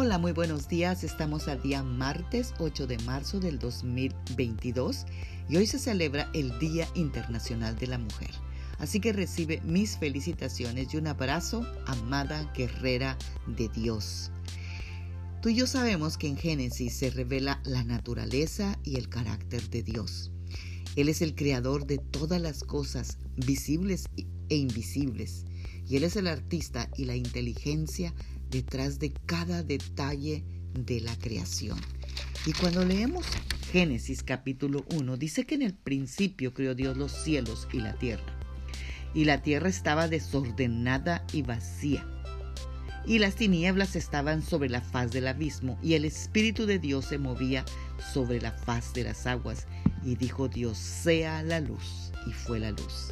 Hola, muy buenos días. Estamos al día martes 8 de marzo del 2022 y hoy se celebra el Día Internacional de la Mujer. Así que recibe mis felicitaciones y un abrazo, amada guerrera de Dios. Tú y yo sabemos que en Génesis se revela la naturaleza y el carácter de Dios. Él es el creador de todas las cosas visibles e invisibles y Él es el artista y la inteligencia detrás de cada detalle de la creación. Y cuando leemos Génesis capítulo 1, dice que en el principio creó Dios los cielos y la tierra. Y la tierra estaba desordenada y vacía. Y las tinieblas estaban sobre la faz del abismo, y el Espíritu de Dios se movía sobre la faz de las aguas. Y dijo Dios, sea la luz, y fue la luz.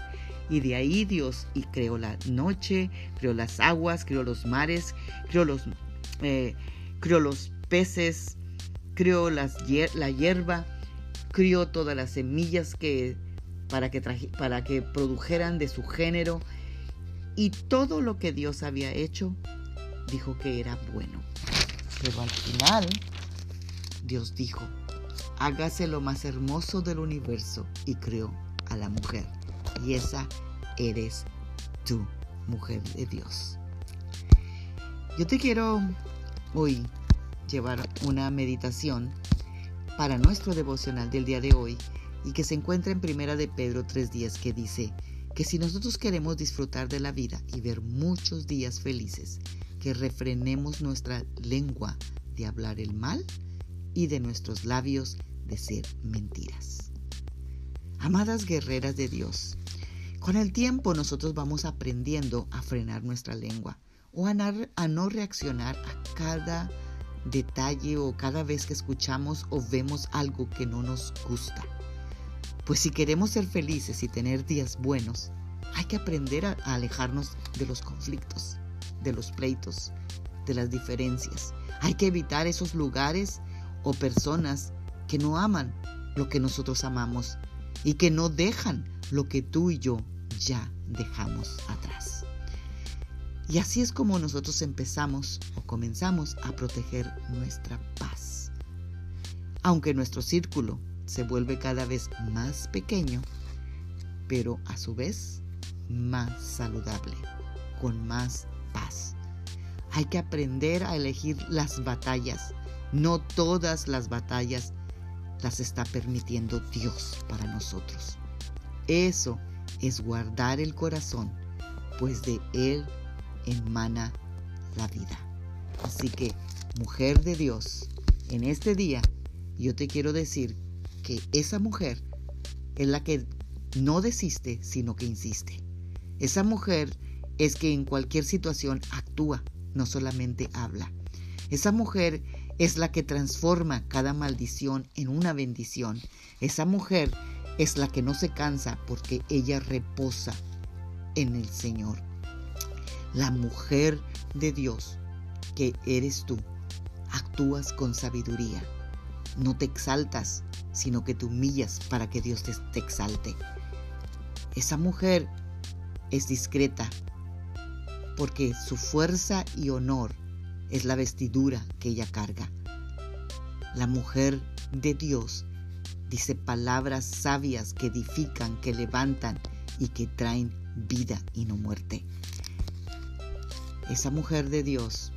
Y de ahí Dios y creó la noche, creó las aguas, creó los mares, creó los, eh, creó los peces, creó las, la hierba, crió todas las semillas que, para, que para que produjeran de su género. Y todo lo que Dios había hecho, dijo que era bueno. Pero al final, Dios dijo, hágase lo más hermoso del universo y creó a la mujer y esa eres tú, mujer de Dios. Yo te quiero hoy llevar una meditación para nuestro devocional del día de hoy y que se encuentra en Primera de Pedro 3.10 que dice que si nosotros queremos disfrutar de la vida y ver muchos días felices, que refrenemos nuestra lengua de hablar el mal y de nuestros labios de ser mentiras. Amadas guerreras de Dios, con el tiempo nosotros vamos aprendiendo a frenar nuestra lengua o a, no reaccionar a cada detalle o cada vez que escuchamos o vemos algo que no nos gusta. Pues si queremos ser felices y tener días buenos, hay que aprender a, alejarnos de los conflictos, de los pleitos, de las diferencias. Hay que evitar esos lugares o personas que no aman lo que nosotros amamos y que no dejan lo que tú y yo ya dejamos atrás. Y así es como nosotros empezamos o comenzamos a proteger nuestra paz. Aunque nuestro círculo se vuelve cada vez más pequeño, pero a su vez más saludable, con más paz. Hay que aprender a elegir las batallas. No todas las batallas las está permitiendo Dios para nosotros. Eso es guardar el corazón, pues de él emana la vida. Así que, mujer de Dios, en este día yo te quiero decir que esa mujer es la que no desiste, sino que insiste. Esa mujer es que en cualquier situación actúa, no solamente habla. Esa mujer es la que transforma cada maldición en una bendición. Esa mujer es la que no se cansa porque ella reposa en el Señor. La mujer de Dios que eres tú, actúas con sabiduría. No te exaltas, sino que te humillas para que Dios te, te exalte. Esa mujer es discreta porque su fuerza y honor es la vestidura que ella carga. La mujer de Dios dice palabras sabias que edifican, que levantan y que traen vida y no muerte. Esa mujer de Dios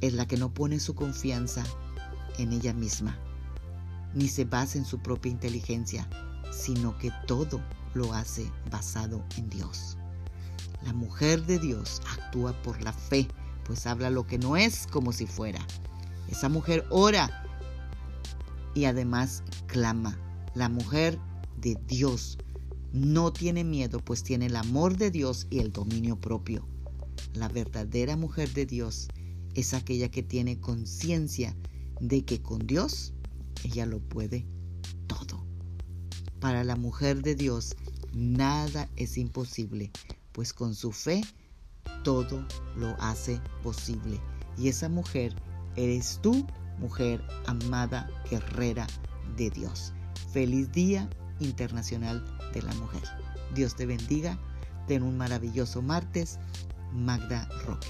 es la que no pone su confianza en ella misma, ni se basa en su propia inteligencia, sino que todo lo hace basado en Dios. La mujer de Dios actúa por la fe, pues habla lo que no es como si fuera. Esa mujer ora y además clama. La mujer de Dios no tiene miedo, pues tiene el amor de Dios y el dominio propio. La verdadera mujer de Dios es aquella que tiene conciencia de que con Dios ella lo puede todo. Para la mujer de Dios nada es imposible, pues con su fe todo lo hace posible. Y esa mujer eres tú mujer amada, guerrera de Dios. Feliz Día Internacional de la Mujer. Dios te bendiga. Ten un maravilloso martes. Magda Roque.